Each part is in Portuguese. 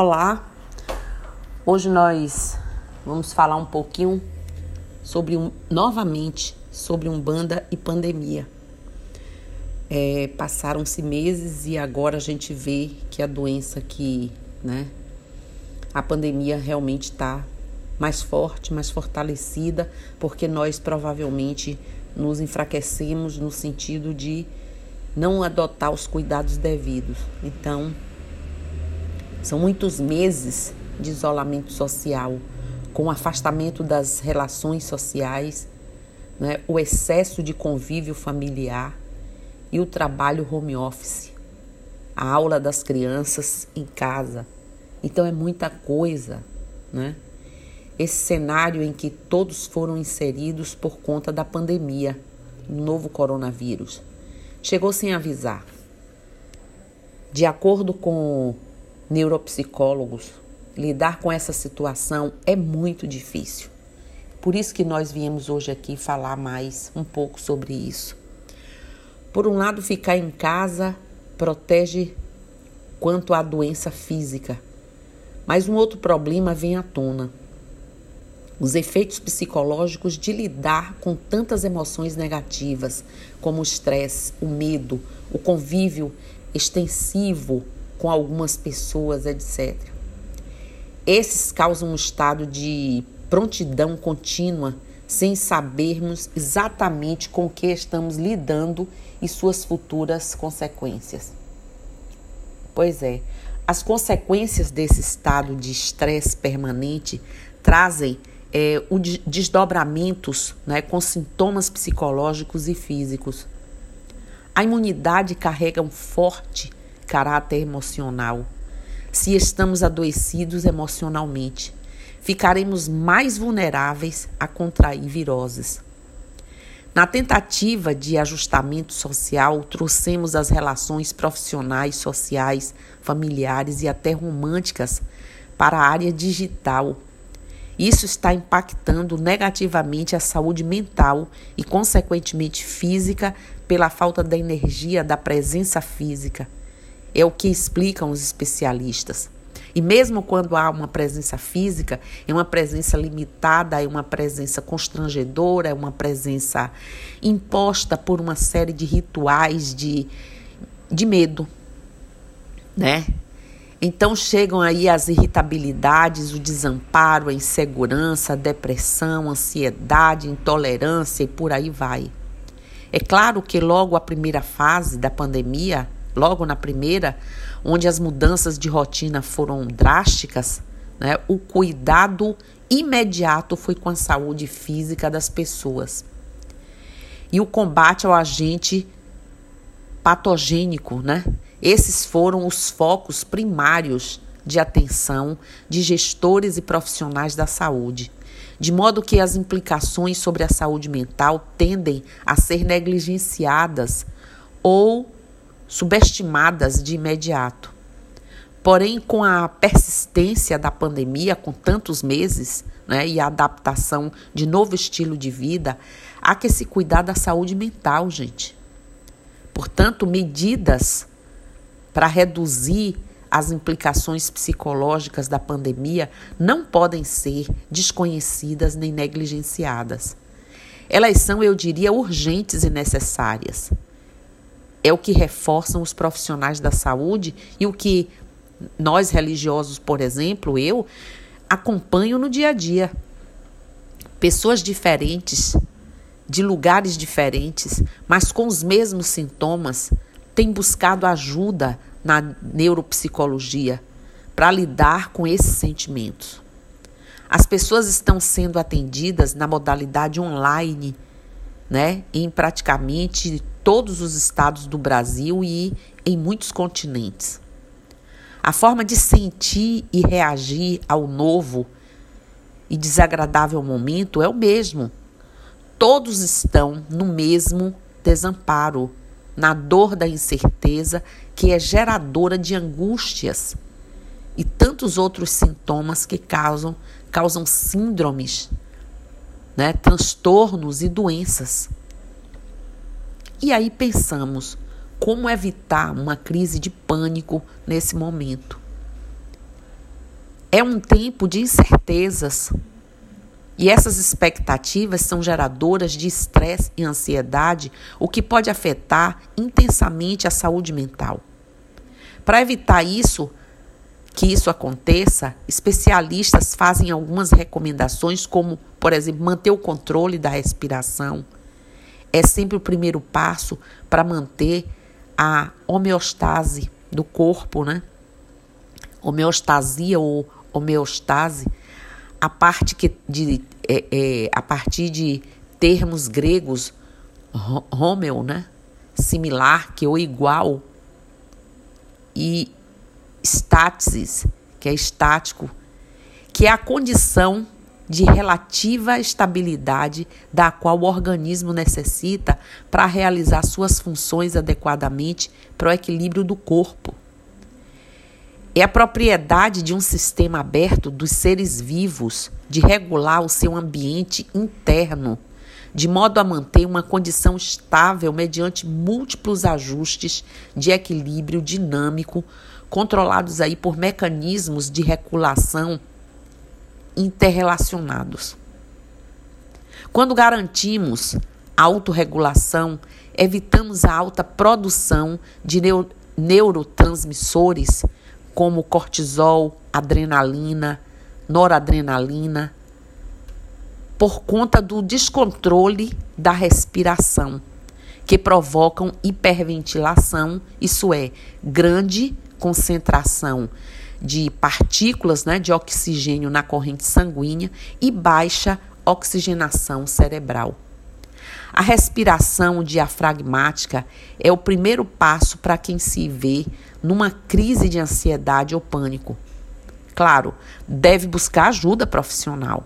Olá, hoje nós vamos falar um pouquinho sobre um, novamente sobre Umbanda e pandemia. É, Passaram-se meses e agora a gente vê que a doença que, né, a pandemia realmente está mais forte, mais fortalecida, porque nós provavelmente nos enfraquecemos no sentido de não adotar os cuidados devidos. Então, são muitos meses de isolamento social, com o afastamento das relações sociais, né, o excesso de convívio familiar e o trabalho home office, a aula das crianças em casa. Então é muita coisa, né? Esse cenário em que todos foram inseridos por conta da pandemia, novo coronavírus. Chegou sem avisar. De acordo com neuropsicólogos, lidar com essa situação é muito difícil. Por isso que nós viemos hoje aqui falar mais um pouco sobre isso. Por um lado, ficar em casa protege quanto à doença física, mas um outro problema vem à tona. Os efeitos psicológicos de lidar com tantas emoções negativas, como o estresse, o medo, o convívio extensivo com algumas pessoas, etc. Esses causam um estado de prontidão contínua, sem sabermos exatamente com o que estamos lidando e suas futuras consequências. Pois é, as consequências desse estado de estresse permanente trazem é, o desdobramentos né, com sintomas psicológicos e físicos. A imunidade carrega um forte caráter emocional. Se estamos adoecidos emocionalmente, ficaremos mais vulneráveis a contrair viroses. Na tentativa de ajustamento social, trouxemos as relações profissionais, sociais, familiares e até românticas para a área digital. Isso está impactando negativamente a saúde mental e, consequentemente, física, pela falta da energia da presença física. É o que explicam os especialistas. E mesmo quando há uma presença física, é uma presença limitada, é uma presença constrangedora, é uma presença imposta por uma série de rituais de, de medo, né? Então chegam aí as irritabilidades, o desamparo, a insegurança, a depressão, a ansiedade, intolerância e por aí vai. É claro que logo a primeira fase da pandemia logo na primeira, onde as mudanças de rotina foram drásticas, né, o cuidado imediato foi com a saúde física das pessoas. E o combate ao agente patogênico, né? Esses foram os focos primários de atenção de gestores e profissionais da saúde, de modo que as implicações sobre a saúde mental tendem a ser negligenciadas ou subestimadas de imediato. Porém, com a persistência da pandemia, com tantos meses, né, e a adaptação de novo estilo de vida, há que se cuidar da saúde mental, gente. Portanto, medidas para reduzir as implicações psicológicas da pandemia não podem ser desconhecidas nem negligenciadas. Elas são, eu diria, urgentes e necessárias é o que reforçam os profissionais da saúde e o que nós religiosos, por exemplo, eu acompanho no dia a dia. Pessoas diferentes, de lugares diferentes, mas com os mesmos sintomas, têm buscado ajuda na neuropsicologia para lidar com esses sentimentos. As pessoas estão sendo atendidas na modalidade online, né, em praticamente todos os estados do Brasil e em muitos continentes. A forma de sentir e reagir ao novo e desagradável momento é o mesmo. Todos estão no mesmo desamparo, na dor da incerteza que é geradora de angústias e tantos outros sintomas que causam causam síndromes, né, transtornos e doenças. E aí pensamos como evitar uma crise de pânico nesse momento. é um tempo de incertezas. E essas expectativas são geradoras de estresse e ansiedade, o que pode afetar intensamente a saúde mental. Para evitar isso, que isso aconteça, especialistas fazem algumas recomendações, como, por exemplo, manter o controle da respiração. É sempre o primeiro passo para manter a homeostase do corpo, né? Homeostasia ou homeostase, a parte que de, é, é, a partir de termos gregos, homeo, né? Similar, que é ou igual, e stasis, que é estático, que é a condição de relativa estabilidade da qual o organismo necessita para realizar suas funções adequadamente para o equilíbrio do corpo. É a propriedade de um sistema aberto dos seres vivos de regular o seu ambiente interno, de modo a manter uma condição estável mediante múltiplos ajustes de equilíbrio dinâmico, controlados aí por mecanismos de regulação interrelacionados. Quando garantimos autorregulação, evitamos a alta produção de neurotransmissores como cortisol, adrenalina, noradrenalina, por conta do descontrole da respiração, que provocam hiperventilação, isso é, grande concentração de partículas né, de oxigênio na corrente sanguínea e baixa oxigenação cerebral. A respiração diafragmática é o primeiro passo para quem se vê numa crise de ansiedade ou pânico. Claro, deve buscar ajuda profissional.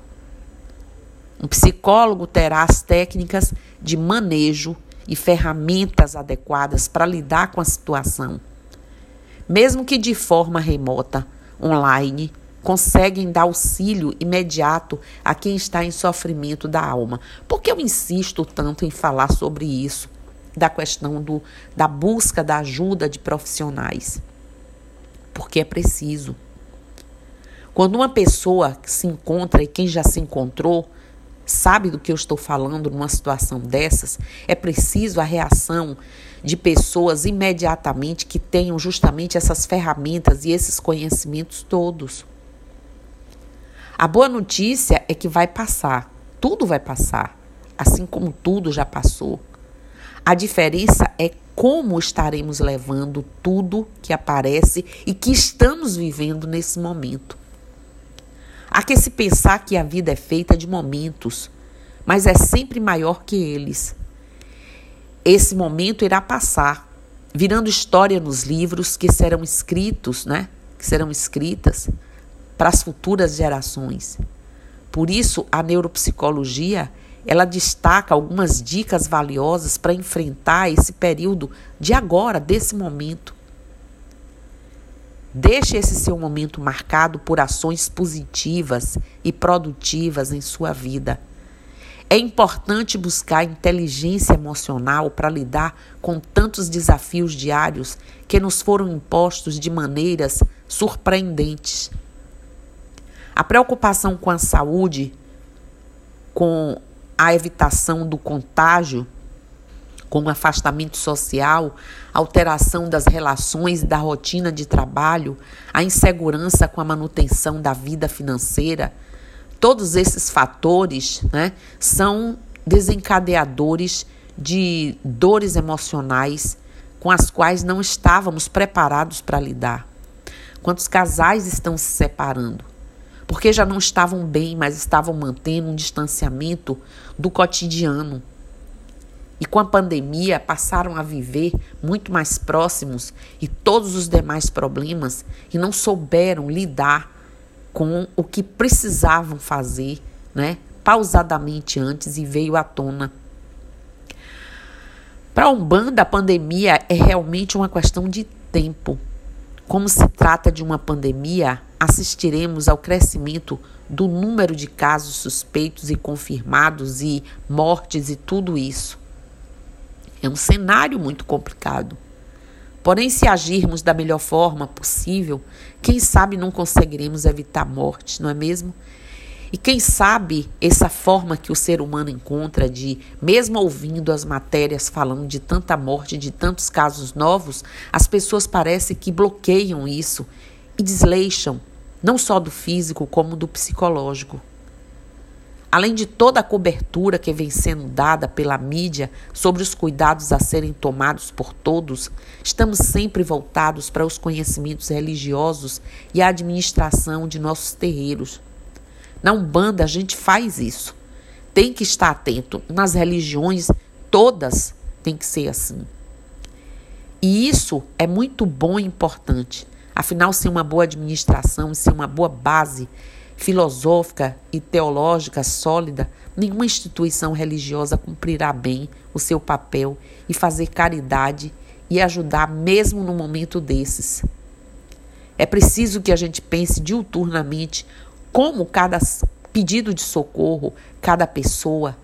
Um psicólogo terá as técnicas de manejo e ferramentas adequadas para lidar com a situação. Mesmo que de forma remota, online, conseguem dar auxílio imediato a quem está em sofrimento da alma. Por que eu insisto tanto em falar sobre isso? da questão do, da busca da ajuda de profissionais. Porque é preciso. Quando uma pessoa se encontra, e quem já se encontrou, sabe do que eu estou falando numa situação dessas, é preciso a reação de pessoas imediatamente que tenham justamente essas ferramentas e esses conhecimentos todos. A boa notícia é que vai passar, tudo vai passar, assim como tudo já passou. A diferença é como estaremos levando tudo que aparece e que estamos vivendo nesse momento. Há que se pensar que a vida é feita de momentos, mas é sempre maior que eles. Esse momento irá passar, virando história nos livros que serão escritos, né? Que serão escritas para as futuras gerações. Por isso, a neuropsicologia ela destaca algumas dicas valiosas para enfrentar esse período de agora, desse momento. Deixe esse seu momento marcado por ações positivas e produtivas em sua vida. É importante buscar inteligência emocional para lidar com tantos desafios diários que nos foram impostos de maneiras surpreendentes. A preocupação com a saúde, com a evitação do contágio, como afastamento social, alteração das relações da rotina de trabalho, a insegurança com a manutenção da vida financeira, todos esses fatores né, são desencadeadores de dores emocionais com as quais não estávamos preparados para lidar. Quantos casais estão se separando? porque já não estavam bem, mas estavam mantendo um distanciamento do cotidiano. E com a pandemia passaram a viver muito mais próximos e todos os demais problemas e não souberam lidar com o que precisavam fazer, né? Pausadamente antes e veio à tona. Para a Umbanda, a pandemia é realmente uma questão de tempo. Como se trata de uma pandemia, assistiremos ao crescimento do número de casos suspeitos e confirmados e mortes e tudo isso. É um cenário muito complicado. Porém, se agirmos da melhor forma possível, quem sabe não conseguiremos evitar morte, não é mesmo? E quem sabe essa forma que o ser humano encontra de, mesmo ouvindo as matérias falando de tanta morte, de tantos casos novos, as pessoas parecem que bloqueiam isso e desleixam, não só do físico, como do psicológico. Além de toda a cobertura que vem sendo dada pela mídia sobre os cuidados a serem tomados por todos, estamos sempre voltados para os conhecimentos religiosos e a administração de nossos terreiros. Na Umbanda, a gente faz isso. Tem que estar atento. Nas religiões, todas tem que ser assim. E isso é muito bom e importante. Afinal, sem uma boa administração e sem uma boa base filosófica e teológica sólida, nenhuma instituição religiosa cumprirá bem o seu papel e fazer caridade e ajudar mesmo no momento desses. É preciso que a gente pense diuturnamente como cada pedido de socorro, cada pessoa,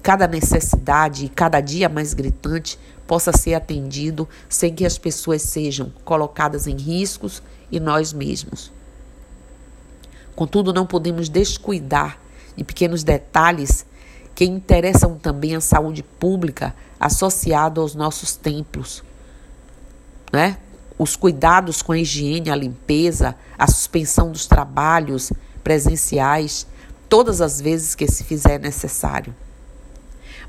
cada necessidade e cada dia mais gritante possa ser atendido sem que as pessoas sejam colocadas em riscos e nós mesmos. Contudo, não podemos descuidar de pequenos detalhes que interessam também a saúde pública associado aos nossos templos, né? Os cuidados com a higiene, a limpeza, a suspensão dos trabalhos presenciais, todas as vezes que se fizer necessário.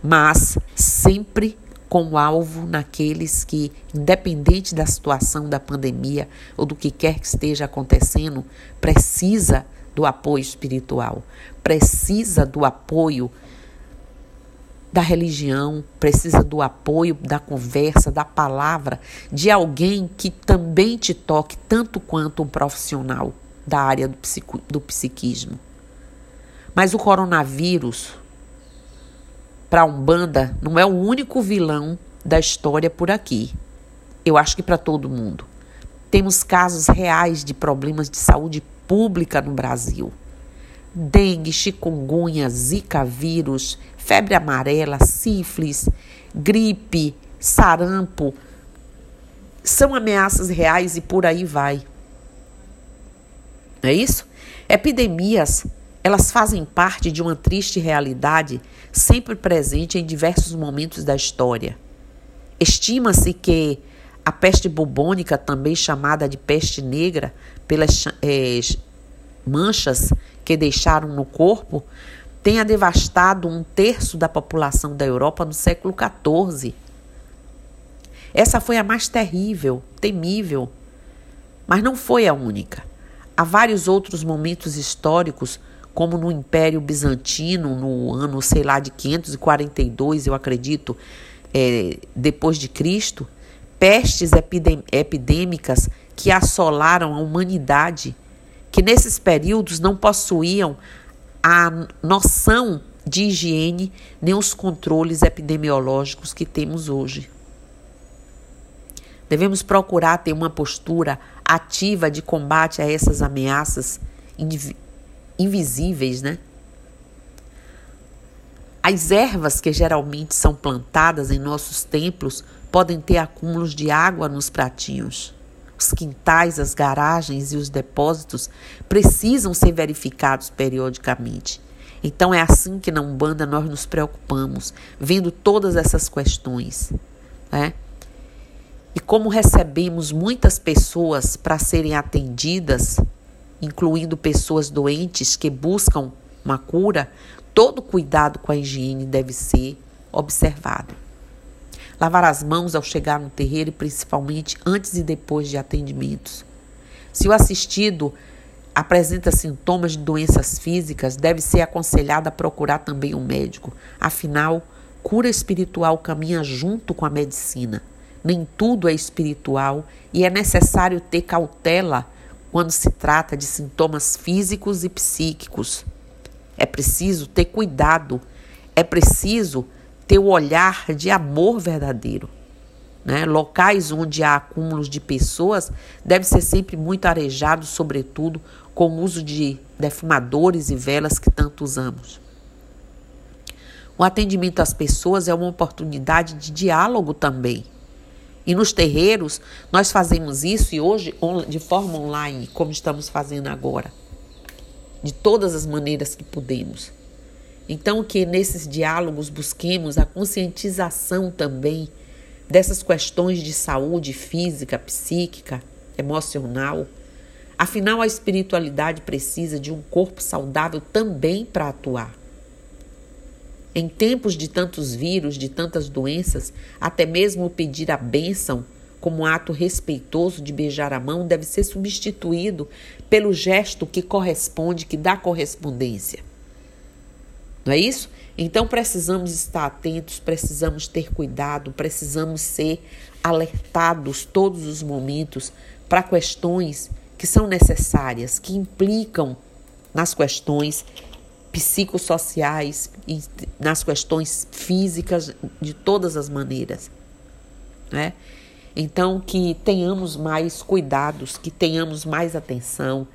Mas sempre com alvo naqueles que, independente da situação da pandemia ou do que quer que esteja acontecendo, precisa do apoio espiritual, precisa do apoio da religião, precisa do apoio da conversa, da palavra, de alguém que também te toque tanto quanto um profissional da área do, psico, do psiquismo. Mas o coronavírus, para a Umbanda, não é o único vilão da história por aqui. Eu acho que para todo mundo. Temos casos reais de problemas de saúde pública no Brasil. Dengue, chikungunya, zika vírus, febre amarela, sífilis, gripe, sarampo, são ameaças reais e por aí vai. É isso? Epidemias, elas fazem parte de uma triste realidade sempre presente em diversos momentos da história. Estima-se que a peste bubônica, também chamada de peste negra, pelas é, manchas que deixaram no corpo, tenha devastado um terço da população da Europa no século XIV. Essa foi a mais terrível, temível, mas não foi a única. Há vários outros momentos históricos, como no Império Bizantino, no ano, sei lá, de 542, eu acredito, é, depois de Cristo, pestes epidêmicas que assolaram a humanidade, que nesses períodos não possuíam a noção de higiene nem os controles epidemiológicos que temos hoje. Devemos procurar ter uma postura ativa de combate a essas ameaças invisíveis, né? As ervas que geralmente são plantadas em nossos templos podem ter acúmulos de água nos pratinhos. Os quintais, as garagens e os depósitos precisam ser verificados periodicamente. Então é assim que na Umbanda nós nos preocupamos, vendo todas essas questões. Né? E como recebemos muitas pessoas para serem atendidas, incluindo pessoas doentes que buscam uma cura, todo cuidado com a higiene deve ser observado. Lavar as mãos ao chegar no terreiro e principalmente antes e depois de atendimentos. Se o assistido apresenta sintomas de doenças físicas, deve ser aconselhado a procurar também um médico. Afinal, cura espiritual caminha junto com a medicina. Nem tudo é espiritual e é necessário ter cautela quando se trata de sintomas físicos e psíquicos. É preciso ter cuidado, é preciso ter o olhar de amor verdadeiro. Né? Locais onde há acúmulos de pessoas devem ser sempre muito arejados, sobretudo com o uso de defumadores e velas que tanto usamos. O atendimento às pessoas é uma oportunidade de diálogo também. E nos terreiros, nós fazemos isso e hoje de forma online, como estamos fazendo agora. De todas as maneiras que podemos. Então, que nesses diálogos busquemos a conscientização também dessas questões de saúde física, psíquica, emocional. Afinal, a espiritualidade precisa de um corpo saudável também para atuar. Em tempos de tantos vírus, de tantas doenças, até mesmo pedir a bênção como ato respeitoso de beijar a mão deve ser substituído pelo gesto que corresponde, que dá correspondência. Não é isso? Então precisamos estar atentos, precisamos ter cuidado, precisamos ser alertados todos os momentos para questões que são necessárias, que implicam nas questões psicossociais nas questões físicas de todas as maneiras, né? Então que tenhamos mais cuidados, que tenhamos mais atenção,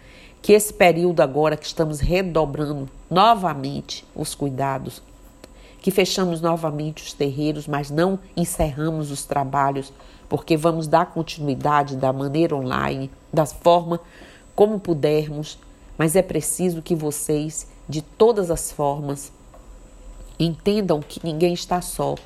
que esse período agora que estamos redobrando novamente os cuidados, que fechamos novamente os terreiros, mas não encerramos os trabalhos, porque vamos dar continuidade da maneira online, da forma como pudermos, mas é preciso que vocês de todas as formas. Entendam que ninguém está só,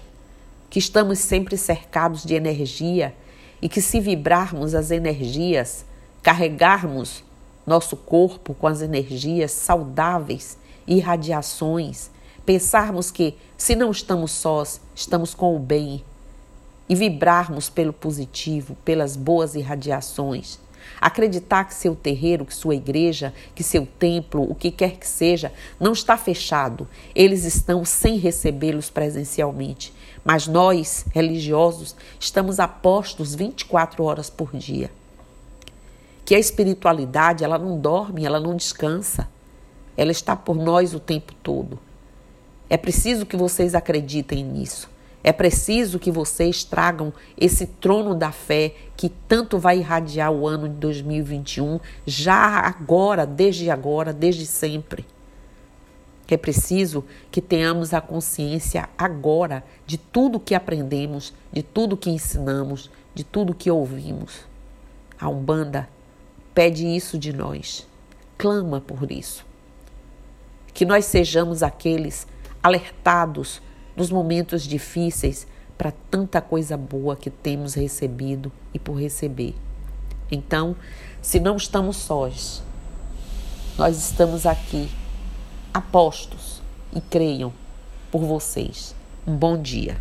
que estamos sempre cercados de energia e que se vibrarmos as energias, carregarmos nosso corpo com as energias saudáveis e radiações, pensarmos que se não estamos sós, estamos com o bem e vibrarmos pelo positivo, pelas boas irradiações Acreditar que seu terreiro, que sua igreja, que seu templo, o que quer que seja, não está fechado. Eles estão sem recebê-los presencialmente. Mas nós, religiosos, estamos apostos 24 horas por dia. Que a espiritualidade, ela não dorme, ela não descansa. Ela está por nós o tempo todo. É preciso que vocês acreditem nisso. É preciso que vocês tragam esse trono da fé que tanto vai irradiar o ano de 2021, já agora, desde agora, desde sempre. É preciso que tenhamos a consciência agora de tudo que aprendemos, de tudo que ensinamos, de tudo que ouvimos. A Umbanda pede isso de nós, clama por isso. Que nós sejamos aqueles alertados nos momentos difíceis para tanta coisa boa que temos recebido e por receber. Então, se não estamos sós, nós estamos aqui, apostos, e creiam por vocês. Um bom dia.